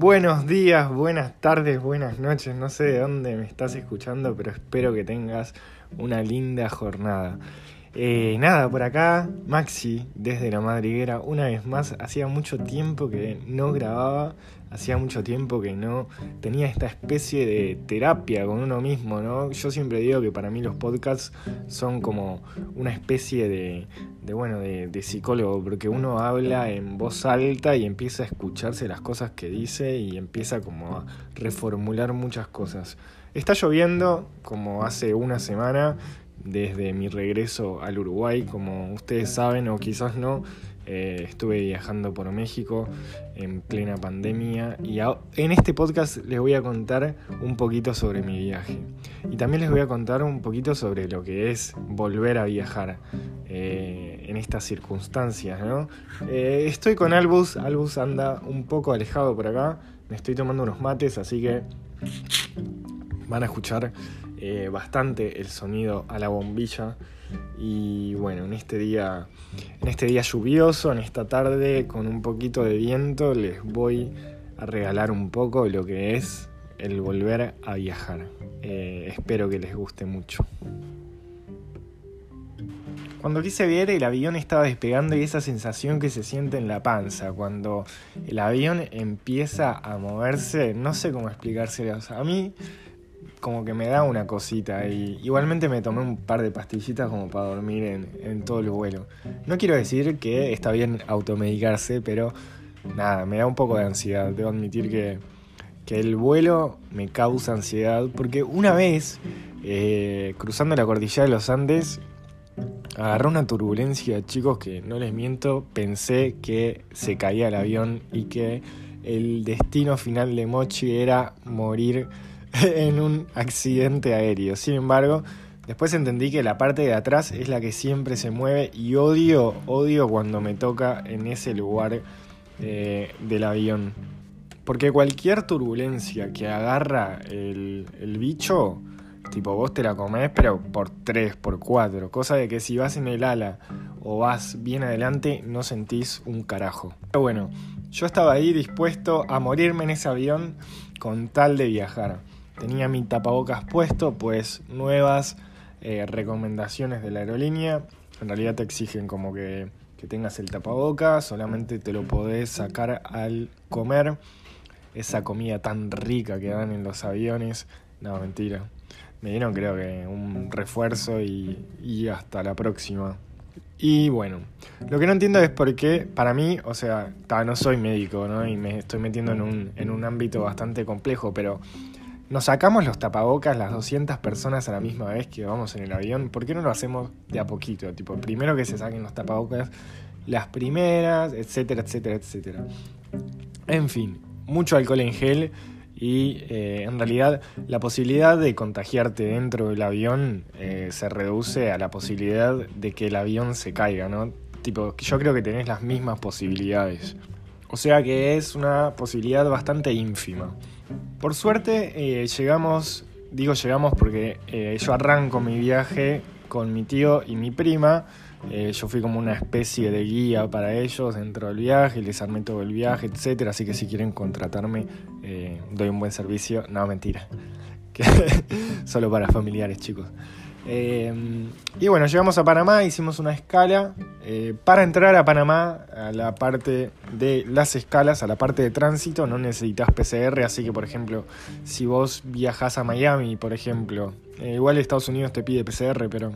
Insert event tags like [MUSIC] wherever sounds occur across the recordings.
Buenos días, buenas tardes, buenas noches. No sé de dónde me estás escuchando, pero espero que tengas una linda jornada. Eh, nada, por acá, Maxi, desde la madriguera, una vez más, hacía mucho tiempo que no grababa, hacía mucho tiempo que no tenía esta especie de terapia con uno mismo, ¿no? Yo siempre digo que para mí los podcasts son como una especie de, de bueno, de, de psicólogo, porque uno habla en voz alta y empieza a escucharse las cosas que dice y empieza como a reformular muchas cosas. Está lloviendo como hace una semana desde mi regreso al Uruguay. Como ustedes saben o quizás no, eh, estuve viajando por México en plena pandemia y en este podcast les voy a contar un poquito sobre mi viaje. Y también les voy a contar un poquito sobre lo que es volver a viajar eh, en estas circunstancias. Eh, estoy con Albus, Albus anda un poco alejado por acá, me estoy tomando unos mates, así que van a escuchar eh, bastante el sonido a la bombilla. Y bueno, en este día, en este día lluvioso, en esta tarde con un poquito de viento, les voy a regalar un poco lo que es el volver a viajar. Eh, espero que les guste mucho. Cuando quise ver el avión estaba despegando y esa sensación que se siente en la panza cuando el avión empieza a moverse, no sé cómo explicárselo. a mí como que me da una cosita y igualmente me tomé un par de pastillitas como para dormir en, todo el vuelo. No quiero decir que está bien automedicarse, pero nada, me da un poco de ansiedad. Debo admitir que, que el vuelo me causa ansiedad porque una vez eh, cruzando la cordillera de los Andes agarré una turbulencia, chicos, que no les miento, pensé que se caía el avión y que el destino final de Mochi era morir [LAUGHS] en un accidente aéreo. Sin embargo, después entendí que la parte de atrás es la que siempre se mueve y odio, odio cuando me toca en ese lugar eh, del avión. Porque cualquier turbulencia que agarra el, bicho, tipo vos te la comés, pero por 3, por 4. Cosa de que si vas en el ala o vas bien adelante, no sentís un carajo. Pero bueno, yo estaba ahí dispuesto a morirme en ese avión con tal de viajar. Tenía mi tapabocas puesto, pues nuevas eh, recomendaciones de la aerolínea. En realidad te exigen como que, que tengas el tapabocas, solamente te lo podés sacar al comer. Esa comida tan rica que dan en los aviones. No, mentira. Me dieron creo que un refuerzo y, y hasta la próxima. Y bueno, lo que no entiendo es por qué, para mí, o sea, no soy médico, ¿no? Y me estoy metiendo en un, en un ámbito bastante complejo, pero nos sacamos los tapabocas las 200 personas a la misma vez que vamos en el avión. ¿Por qué no lo hacemos de a poquito? Tipo, primero que se saquen los tapabocas las primeras, etcétera, etcétera, etcétera. En fin, mucho alcohol en gel y eh, en realidad la posibilidad de contagiarte dentro del avión eh, se reduce a la posibilidad de que el avión se caiga, ¿no? Tipo, yo creo que tenés las mismas posibilidades. O sea que es una posibilidad bastante ínfima. Por suerte eh, llegamos, digo llegamos porque eh, yo arranco mi viaje con mi tío y mi prima. Eh, yo fui como una especie de guía para ellos dentro del viaje, les armé todo el viaje, etcétera. Así que si quieren contratarme, doy un buen servicio. No, mentira. [LAUGHS] [LAUGHS] Solo para familiares, chicos. Eh, y bueno, llegamos a Panamá, hicimos una escala. Eh, para entrar a Panamá, a la parte de las escalas, a la parte de tránsito, no necesitas PCR. Así que, por ejemplo, si vos viajas a Miami, por ejemplo, eh, igual Estados Unidos te pide PCR, pero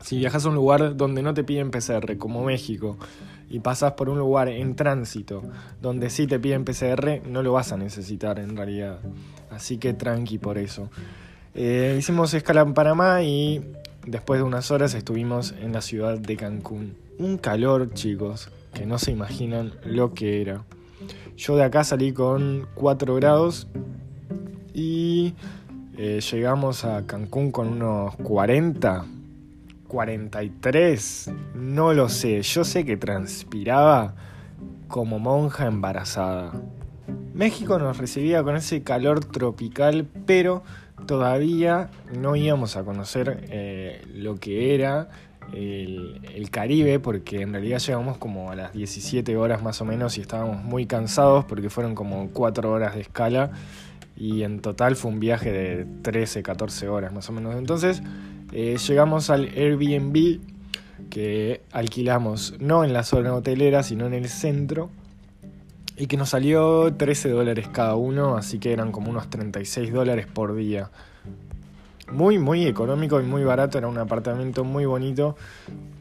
si viajas a un lugar donde no te piden PCR, como México, y pasas por un lugar en tránsito donde sí te piden PCR, no lo vas a necesitar en realidad. Así que tranqui por eso. Eh, hicimos escala en Panamá y después de unas horas estuvimos en la ciudad de Cancún. Un calor, chicos, que no se imaginan lo que era. Yo de acá salí con 4 grados y eh, llegamos a Cancún con unos 40, 43, no lo sé. Yo sé que transpiraba como monja embarazada. México nos recibía con ese calor tropical, pero todavía no íbamos a conocer eh, lo que era el, Caribe, porque en realidad llegamos como a las 17 horas más o menos y estábamos muy cansados porque fueron como 4 horas de escala y en total fue un viaje de 13, 14 horas más o menos. Entonces eh, llegamos al Airbnb que alquilamos no en la zona hotelera sino en el centro y que nos salió 13 dólares cada uno, así que eran como unos 36 dólares por día muy, muy económico y muy barato. Era un apartamento muy bonito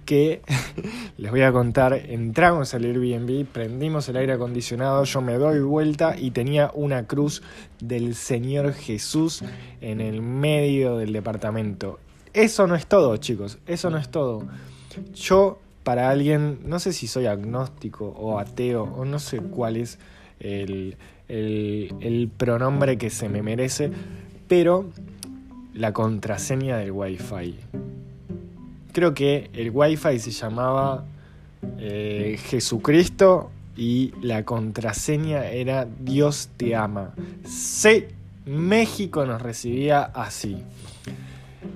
que [LAUGHS] les voy a contar. Entramos al Airbnb, prendimos el aire acondicionado, yo me doy vuelta y tenía una cruz del Señor Jesús en el medio del departamento. Eso no es todo, chicos, eso no es todo. Yo, para alguien, no sé si soy agnóstico o ateo, o no sé cuál es el, el, pronombre que se me merece, pero la contraseña del Wi-Fi. Creo que el Wi-Fi se llamaba eh, Jesucristo y la contraseña era Dios te ama. Sí, México nos recibía así.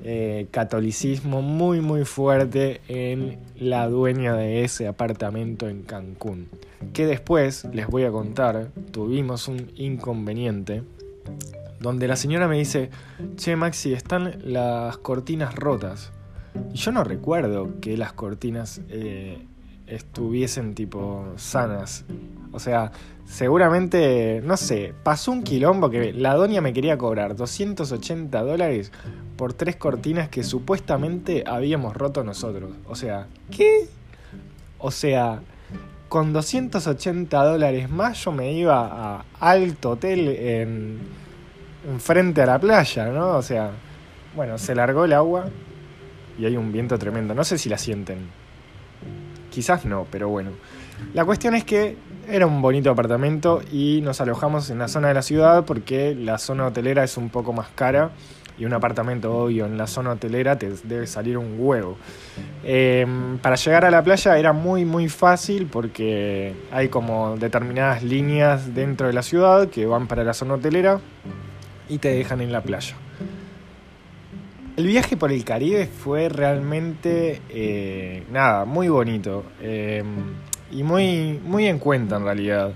Eh, catolicismo muy muy fuerte en la dueña de ese apartamento en Cancún. Que después les voy a contar, tuvimos un inconveniente donde la señora me dice, che Maxi, están las cortinas rotas. Y yo no recuerdo que las cortinas eh, estuviesen tipo sanas. O sea, seguramente, no sé, pasó un quilombo que la doña me quería cobrar 280 dólares por tres cortinas que supuestamente habíamos roto nosotros. O sea, ¿qué? O sea, con 280 dólares más yo me iba a Alto Hotel en enfrente a la playa, ¿no? O sea, bueno, se largó el agua y hay un viento tremendo. No sé si la sienten. Quizás no, pero bueno. La cuestión es que era un bonito apartamento y nos alojamos en la zona de la ciudad porque la zona hotelera es un poco más cara y un apartamento obvio en la zona hotelera te debe salir un huevo. Em, para llegar a la playa era muy muy fácil porque hay como determinadas líneas dentro de la ciudad que van para la zona hotelera y te dejan en la playa. El viaje por el Caribe fue realmente, eh, nada, muy bonito em, y muy, muy en cuenta en realidad.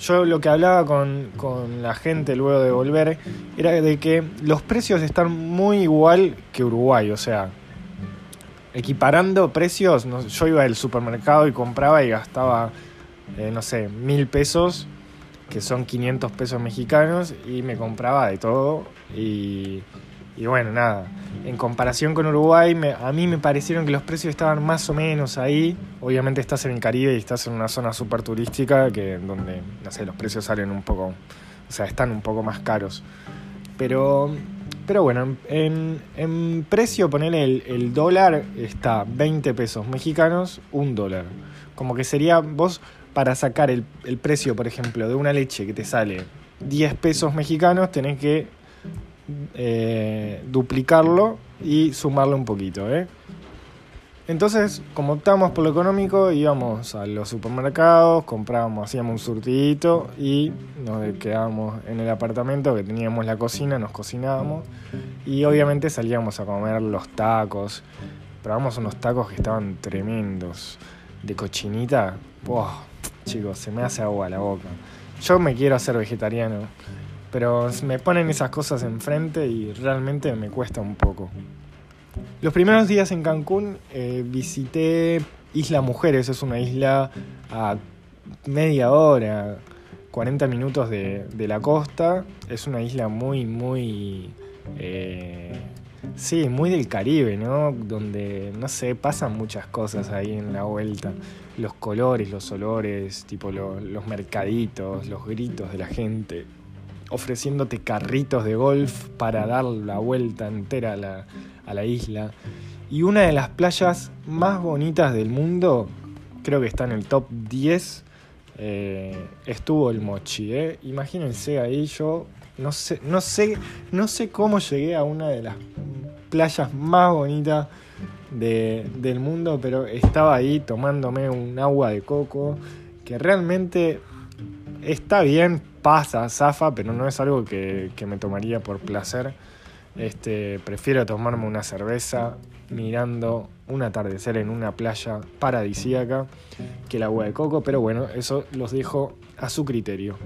Yo lo que hablaba con, con, la gente luego de volver era de que los precios están muy igual que Uruguay, o sea, equiparando precios, yo iba al supermercado y compraba y gastaba, eh, no sé, mil pesos que son 500 pesos mexicanos y me compraba de todo y, bueno, nada, en comparación con Uruguay a mí me parecieron que los precios estaban más o menos ahí, obviamente estás en el Caribe y estás en una zona súper turística que donde, no sé, los precios salen un poco, o sea, están un poco más caros, pero... Pero bueno, en, precio, poner el, el dólar está 20 pesos mexicanos, un dólar. Como que sería, vos para sacar el, precio, por ejemplo, de una leche que te sale 10 pesos mexicanos, tenés que eh, duplicarlo y sumarle un poquito. ¿eh? Entonces, como optamos por lo económico, íbamos a los supermercados, comprábamos, hacíamos un surtidito y nos quedábamos en el apartamento que teníamos la cocina, nos cocinábamos y obviamente salíamos a comer los tacos. Probamos unos tacos que estaban tremendos, de cochinita. ¡Wow! chicos, se me hace agua la boca. Yo me quiero hacer vegetariano, pero me ponen esas cosas enfrente y realmente me cuesta un poco. Los primeros días en Cancún eh, visité Isla Mujeres, es una isla a media hora, 40 minutos de, la costa. Es una isla muy, muy... Eh, sí, muy del Caribe, ¿no? Donde, no sé, pasan muchas cosas ahí en la vuelta los colores, los olores, tipo los mercaditos, los gritos de la gente, ofreciéndote carritos de golf para dar la vuelta entera a la, isla. Y una de las playas más bonitas del mundo, creo que está en el top 10, eh, estuvo el Mochi. Eh. Imagínense ahí yo, no sé, no, sé, no sé cómo llegué a una de las playas más bonitas del mundo, pero estaba ahí tomándome un agua de coco que realmente está bien, pasa, zafa, pero no es algo que, me tomaría por placer. Este, prefiero tomarme una cerveza mirando un atardecer en una playa paradisíaca que el agua de coco, pero bueno, eso los dejo a su criterio.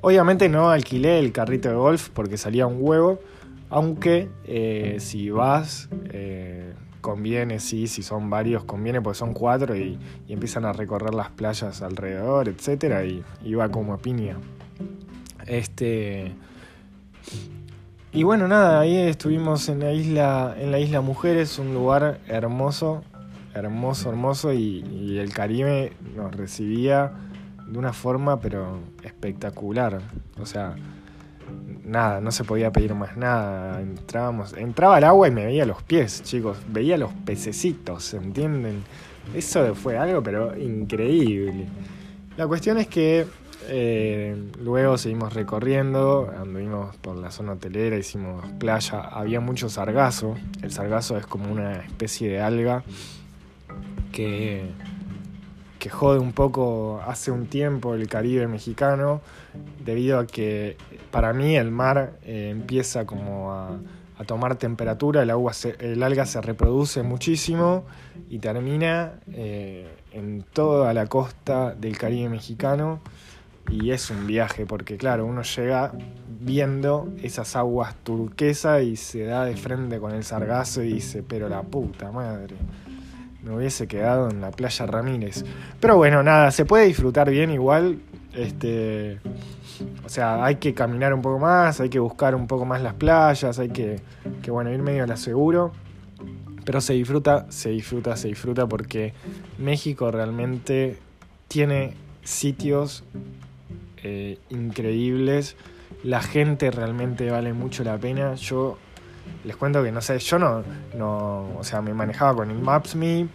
Obviamente no alquilé el carrito de golf porque salía un huevo, aunque eh, si vas, eh, conviene, sí, si son varios, conviene porque son cuatro y, empiezan a recorrer las playas alrededor, y, y va como piña. Este. Y bueno, nada, ahí estuvimos en la isla, en la isla Mujeres, un lugar hermoso, hermoso, hermoso, y, el Caribe nos recibía de una forma pero espectacular. O sea, nada, no se podía pedir más nada. Entrábamos, entraba al agua y me veía los pies, chicos, veía los pececitos, ¿entienden? Eso fue algo pero increíble. La cuestión es que eh, luego seguimos recorriendo, anduvimos por la zona hotelera, hicimos playa, había mucho sargazo. El sargazo es como una especie de alga que, que jode un poco hace un tiempo el Caribe mexicano, debido a que para mí el mar eh, empieza como a, tomar temperatura, el, agua el alga se reproduce muchísimo y termina eh, en toda la costa del Caribe mexicano y es un viaje porque claro, uno llega viendo esas aguas turquesa y se da de frente con el sargazo y dice, pero la puta madre, me hubiese quedado en la playa Ramírez. Pero bueno, nada, se puede disfrutar bien igual, este, o sea, hay que caminar un poco más, hay que buscar un poco más las playas, hay que, que bueno, ir medio a la seguro. Pero se disfruta, se disfruta, se disfruta porque México realmente tiene sitios eh, increíbles. La gente realmente vale mucho la pena. Yo les cuento que no sé, yo no, no, o sea, me manejaba con el Maps.me,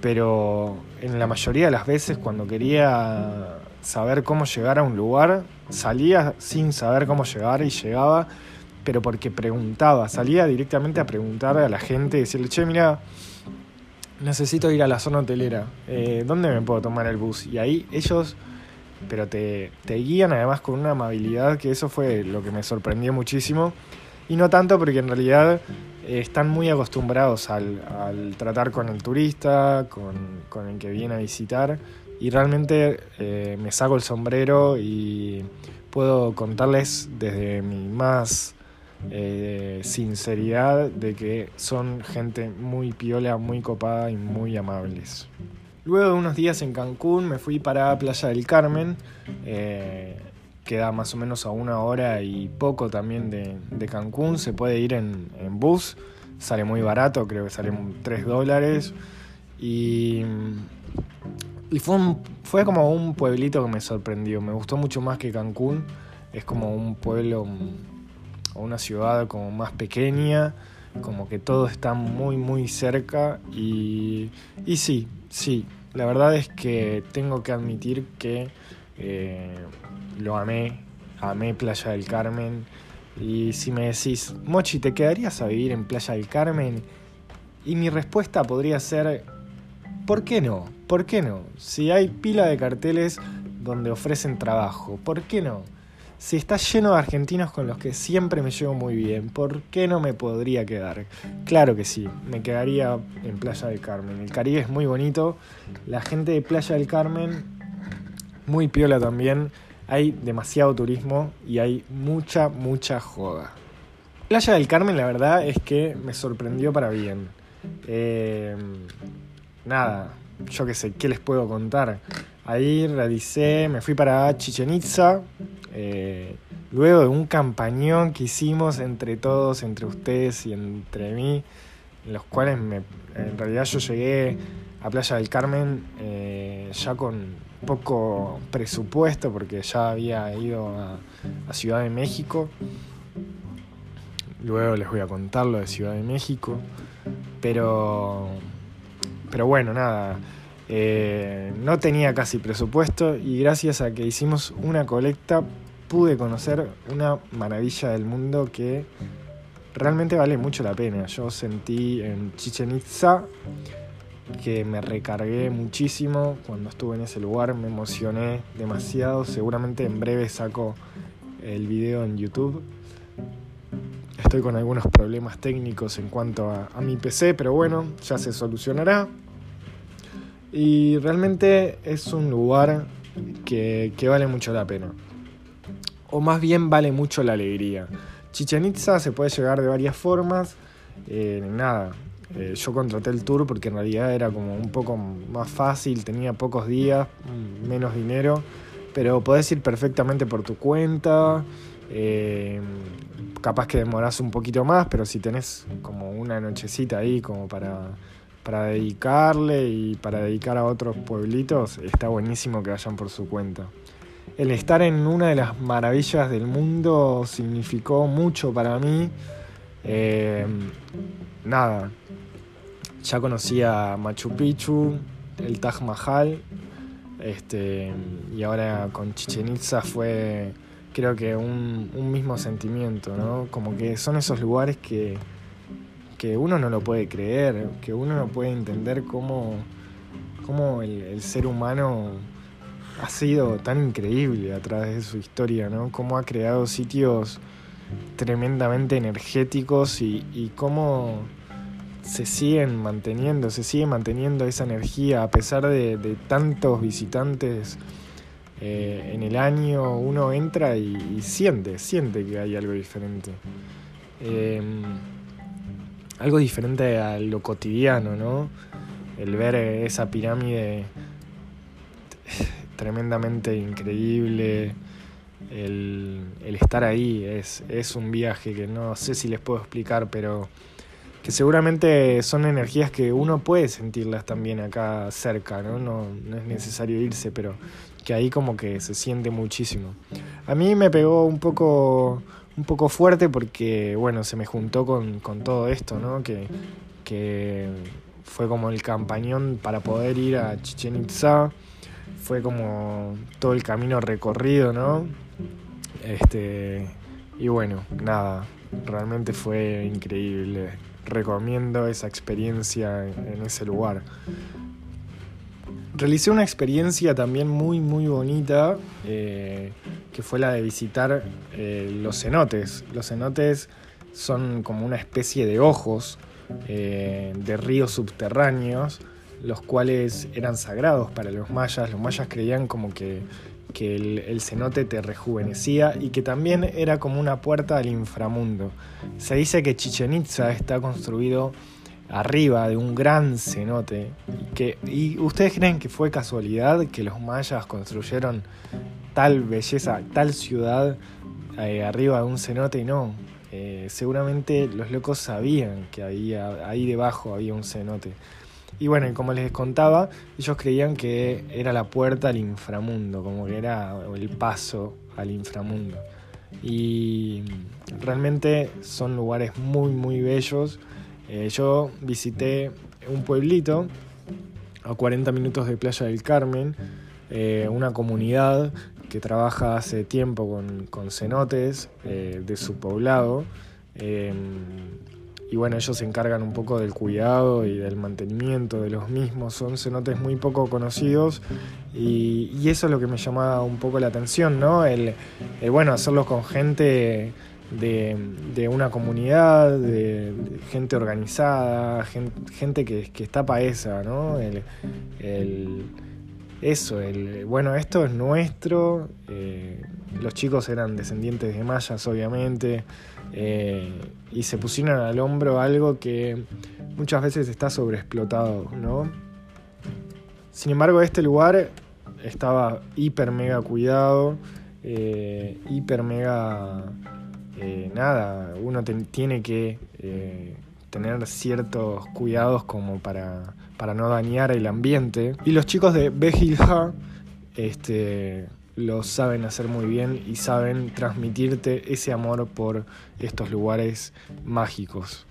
pero en la mayoría de las veces cuando quería saber cómo llegar a un lugar, salía sin saber cómo llegar y llegaba, pero porque preguntaba, salía directamente a preguntar a la gente, decirle, che, mira, necesito ir a la zona hotelera, eh, ¿dónde me puedo tomar el bus? Y ahí ellos pero te, te guían además con una amabilidad que eso fue lo que me sorprendió muchísimo. Y no tanto porque en realidad eh, están muy acostumbrados al, al, tratar con el turista, con, con, el que viene a visitar. Y realmente eh, me saco el sombrero y puedo contarles desde mi más eh, sinceridad de que son gente muy piola, muy copada y muy amables. Luego de unos días en Cancún me fui para Playa del Carmen, eh, queda más o menos a una hora y poco también de, Cancún, se puede ir en, bus, sale muy barato, creo que sale 3 dólares. Y, y fue, fue como un pueblito que me sorprendió, me gustó mucho más que Cancún, es como un pueblo o una ciudad como más pequeña, como que todo está muy muy cerca y, y sí, Sí, la verdad es que tengo que admitir que eh, lo amé, amé Playa del Carmen. Y si me decís, Mochi, ¿te quedarías a vivir en Playa del Carmen? Y mi respuesta podría ser, ¿por qué no? ¿Por qué no? Si hay pila de carteles donde ofrecen trabajo, ¿por qué no? Si está lleno de argentinos con los que siempre me llevo muy bien, ¿por qué no me podría quedar? Claro que sí, me quedaría en Playa del Carmen. El Caribe es muy bonito, la gente de Playa del Carmen, muy piola también. Hay demasiado turismo y hay mucha, mucha joda. Playa del Carmen, la verdad es que me sorprendió para bien. Eh, nada, yo qué sé, ¿qué les puedo contar? Ahí realicé, me fui para Chichen Itza, eh, luego de un campañón que hicimos entre todos, entre ustedes y entre mí, en los cuales en realidad yo llegué a Playa del Carmen eh, ya con poco presupuesto porque ya había ido a, Ciudad de México. Luego les voy a contar lo de Ciudad de México. Pero, pero bueno, nada. Eh, no tenía casi presupuesto y gracias a que hicimos una colecta pude conocer una maravilla del mundo que realmente vale mucho la pena. Yo sentí en Chichen Itza que me recargué muchísimo cuando estuve en ese lugar, me emocioné demasiado. Seguramente en breve saco el video en YouTube. Estoy con algunos problemas técnicos en cuanto a, mi PC, pero bueno, ya se solucionará. Y realmente es un lugar que, vale mucho la pena. O más bien vale mucho la alegría. Chichen Itza se puede llegar de varias formas. Eh, nada, eh, yo contraté el tour porque en realidad era como un poco más fácil, tenía pocos días, menos dinero, pero podés ir perfectamente por tu cuenta. Eh, capaz que demorás un poquito más, pero si tenés como una nochecita ahí como para, para dedicarle y para dedicar a otros pueblitos, está buenísimo que vayan por su cuenta. El estar en una de las maravillas del mundo significó mucho para mí. Eh, nada, ya conocía Machu Picchu, el Taj Mahal, este, y ahora con Chichen Itza fue creo que un, mismo sentimiento, ¿no? Como que son esos lugares que, que uno no lo puede creer, que uno no puede entender cómo, cómo el, ser humano ha sido tan increíble a través de su historia, ¿no? Cómo ha creado sitios tremendamente energéticos y, cómo se siguen manteniendo, se sigue manteniendo esa energía a pesar de, tantos visitantes eh, en el año, uno entra y, siente, siente que hay algo diferente. Em, algo diferente a lo cotidiano, ¿no? El ver esa pirámide [LAUGHS] tremendamente increíble, el, el estar ahí es, es un viaje que no sé si les puedo explicar, pero que seguramente son energías que uno puede sentirlas también acá cerca, ¿no? No, es necesario irse, pero que ahí como que se siente muchísimo. A mí me pegó un poco, un poco fuerte porque, bueno, se me juntó con, todo esto, ¿no? Que, que fue como el campañón para poder ir a Chichen Itza, fue como todo el camino recorrido, ¿no? Este, y bueno, nada, realmente fue increíble recomiendo esa experiencia en ese lugar. Realicé una experiencia también muy muy bonita eh, que fue la de visitar eh, los cenotes. Los cenotes son como una especie de ojos eh, de ríos subterráneos, los cuales eran sagrados para los mayas. Los mayas creían como que que el, cenote te rejuvenecía y que también era como una puerta al inframundo. Se dice que Chichen Itza está construido arriba de un gran cenote que, y ustedes creen que fue casualidad que los mayas construyeron tal belleza, tal ciudad eh, arriba de un cenote y no. Eh, seguramente los locos sabían que había, ahí debajo había un cenote. Y bueno, como les contaba, ellos creían que era la puerta al inframundo, como que era el paso al inframundo. Y realmente son lugares muy, muy bellos. Eh, yo visité un pueblito a 40 minutos de Playa del Carmen, eh, una comunidad que trabaja hace tiempo con, cenotes eh, de su poblado y bueno, ellos se encargan un poco del cuidado y del mantenimiento de los mismos. Son cenotes muy poco conocidos y, eso es lo que me llamaba un poco la atención, ¿no? El, bueno, hacerlos con gente de, una comunidad, de, gente organizada, gente, que, está paesa, ¿no? El, eso, el, bueno, esto es nuestro. Eh, los chicos eran descendientes de mayas, obviamente. Eh, y se pusieron al hombro algo que muchas veces está sobreexplotado, ¿no? Sin embargo, este lugar estaba hiper mega cuidado, eh, hiper mega eh, nada, uno tiene que tener ciertos cuidados como para, para no dañar el ambiente. Y los chicos de Behilha, este lo saben hacer muy bien y saben transmitirte ese amor por estos lugares mágicos.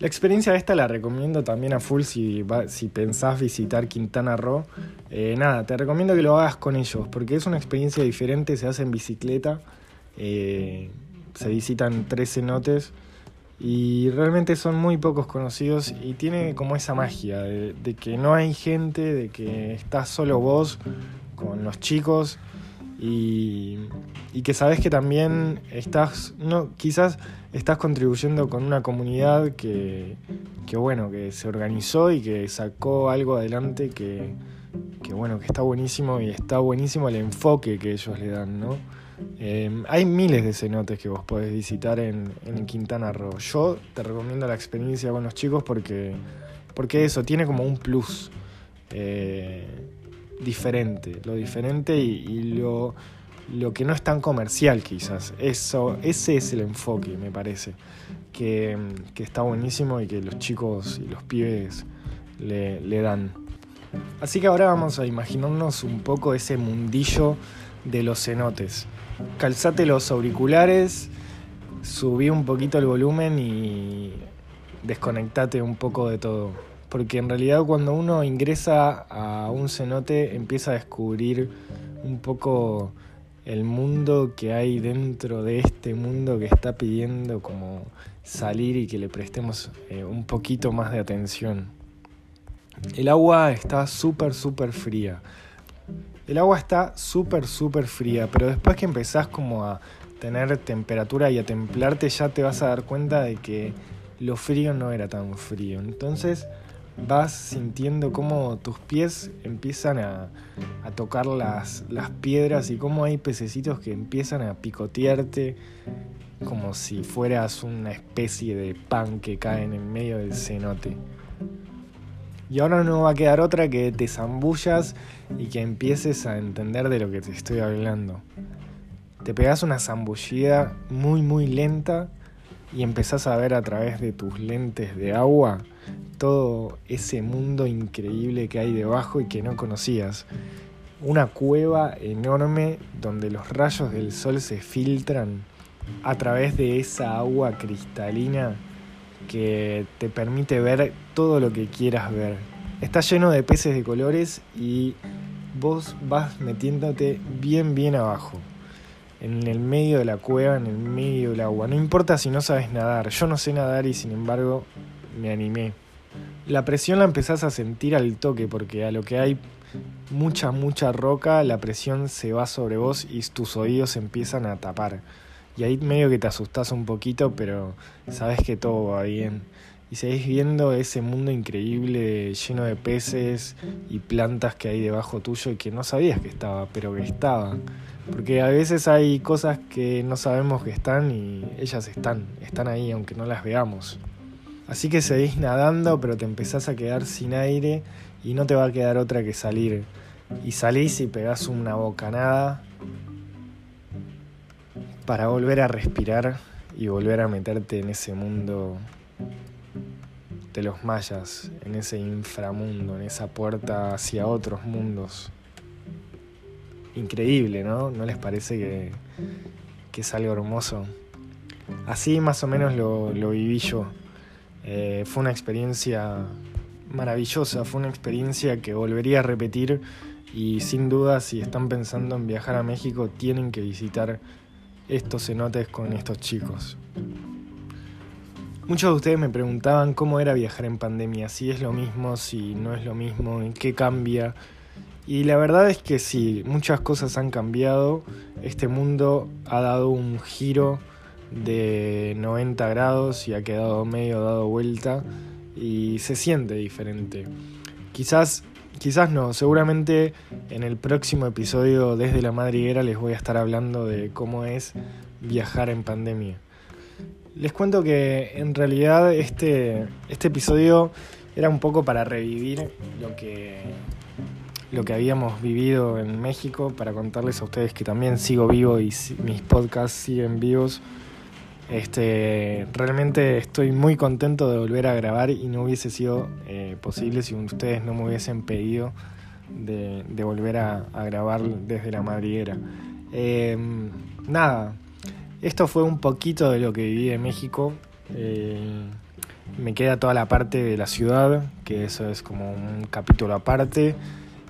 La experiencia esta la recomiendo también a full si, si pensás visitar Quintana Roo. Eh, nada, te recomiendo que lo hagas con ellos porque es una experiencia diferente, se hace en bicicleta, eh, se visitan tres cenotes y realmente son muy pocos conocidos y tiene como esa magia de que no hay gente, de que estás solo vos con los chicos y, y que sabes que también estás, no, quizás estás contribuyendo con una comunidad que, que, bueno, que se organizó y que sacó algo adelante que, que bueno, que está buenísimo y está buenísimo el enfoque que ellos le dan, ¿no? Eh, hay miles de cenotes que vos podés visitar en, en, Quintana Roo. Yo te recomiendo la experiencia con los chicos porque, porque eso tiene como un plus eh, diferente, lo diferente y, y lo, lo, que no es tan comercial quizás. Eso, ese es el enfoque, me parece, que, que está buenísimo y que los chicos y los pibes le, le dan. Así que ahora vamos a imaginarnos un poco ese mundillo de los cenotes calzate los auriculares, subí un poquito el volumen y desconectate un poco de todo. Porque en realidad cuando uno ingresa a un cenote empieza a descubrir un poco el mundo que hay dentro de este mundo que está pidiendo como salir y que le prestemos eh, un poquito más de atención. El agua está súper, súper fría. El agua está súper, súper fría, pero después que empezás como a tener temperatura y a templarte ya te vas a dar cuenta de que lo frío no era tan frío. Entonces vas sintiendo cómo tus pies empiezan a, a tocar las, las piedras y cómo hay pececitos que empiezan a picotearte como si fueras una especie de pan que cae en medio del cenote. Y ahora no va a quedar otra que te zambullas y que empieces a entender de lo que te estoy hablando. Te pegas una zambullida muy muy lenta y empezás a ver a través de tus lentes de agua todo ese mundo increíble que hay debajo y que no conocías. Una cueva enorme donde los rayos del sol se filtran a través de esa agua cristalina que te permite ver todo lo que quieras ver. Está lleno de peces de colores y vos vas metiéndote bien bien abajo, en el medio de la cueva, en el medio del agua. No importa si no sabes nadar, yo no sé nadar y sin embargo me animé. La presión la empezás a sentir al toque porque a lo que hay mucha, mucha roca, la presión se va sobre vos y tus oídos empiezan a tapar. Y ahí medio que te asustás un poquito, pero sabes que todo va bien. Y seguís viendo ese mundo increíble lleno de peces y plantas que hay debajo tuyo y que no sabías que estaba, pero que estaban. Porque a veces hay cosas que no sabemos que están y ellas están, están ahí aunque no las veamos. Así que seguís nadando, pero te empezás a quedar sin aire y no te va a quedar otra que salir. Y salís y pegás una bocanada para volver a respirar y volver a meterte en ese mundo de los mayas, en ese inframundo, en esa puerta hacia otros mundos. Increíble, ¿no? ¿No les parece que, que es algo hermoso? Así más o menos lo, lo viví yo. Eh, fue una experiencia maravillosa, fue una experiencia que volvería a repetir y sin duda si están pensando en viajar a México tienen que visitar estos cenotes con estos chicos. Muchos de ustedes me preguntaban cómo era viajar en pandemia, si es lo mismo, si no es lo mismo, en qué cambia. Y la verdad es que sí, muchas cosas han cambiado. Este mundo ha dado un giro de 90 grados y ha quedado medio dado vuelta y se siente diferente. Quizás Quizás no, seguramente en el próximo episodio desde la madriguera les voy a estar hablando de cómo es viajar en pandemia. Les cuento que en realidad este, este episodio era un poco para revivir lo que, lo que habíamos vivido en México, para contarles a ustedes que también sigo vivo y mis podcasts siguen vivos. Este, realmente estoy muy contento de volver a grabar y no hubiese sido eh, posible si ustedes no me hubiesen pedido de, volver a, grabar desde la madriguera. Em, nada, esto fue un poquito de lo que viví en México. Eh, me queda toda la parte de la ciudad, que eso es como un capítulo aparte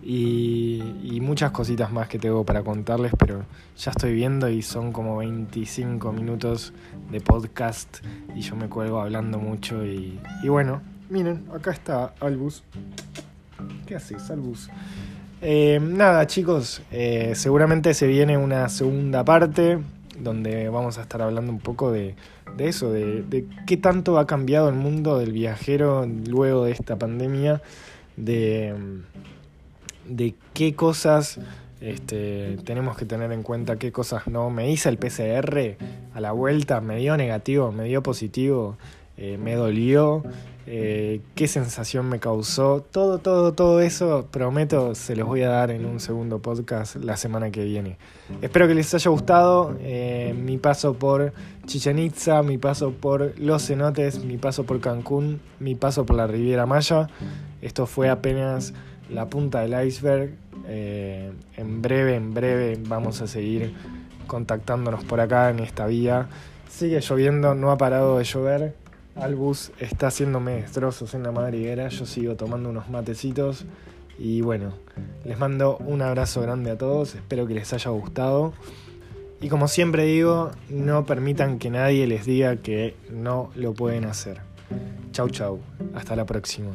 y, muchas cositas más que tengo para contarles, pero ya estoy viendo y son como 25 minutos de podcast y yo me cuelgo hablando mucho y, y bueno, miren, acá está Albus. ¿Qué haces, Albus? Eh, nada, chicos, eh, seguramente se viene una segunda parte donde vamos a estar hablando un poco de, eso, de, qué tanto ha cambiado el mundo del viajero luego de esta pandemia, de, de qué cosas este, tenemos que tener en cuenta, qué cosas no. Me hice el PCR a la vuelta, me dio negativo, me dio positivo, eh, me dolió. Eh, qué sensación me causó. Todo, todo, todo eso, prometo, se los voy a dar en un segundo podcast la semana que viene. Espero que les haya gustado eh, mi paso por Chichen Itza, mi paso por Los Cenotes, mi paso por Cancún, mi paso por la Riviera Maya. Esto fue apenas la punta del iceberg. Eh, en breve, en breve vamos a seguir contactándonos por acá en esta vía. Sigue lloviendo, no ha parado de llover Albus está haciéndome destrozos en la madriguera, yo sigo tomando unos matecitos y bueno, les mando un abrazo grande a todos, espero que les haya gustado. Y como siempre digo, no permitan que nadie les diga que no lo pueden hacer. Chau chau, hasta la próxima.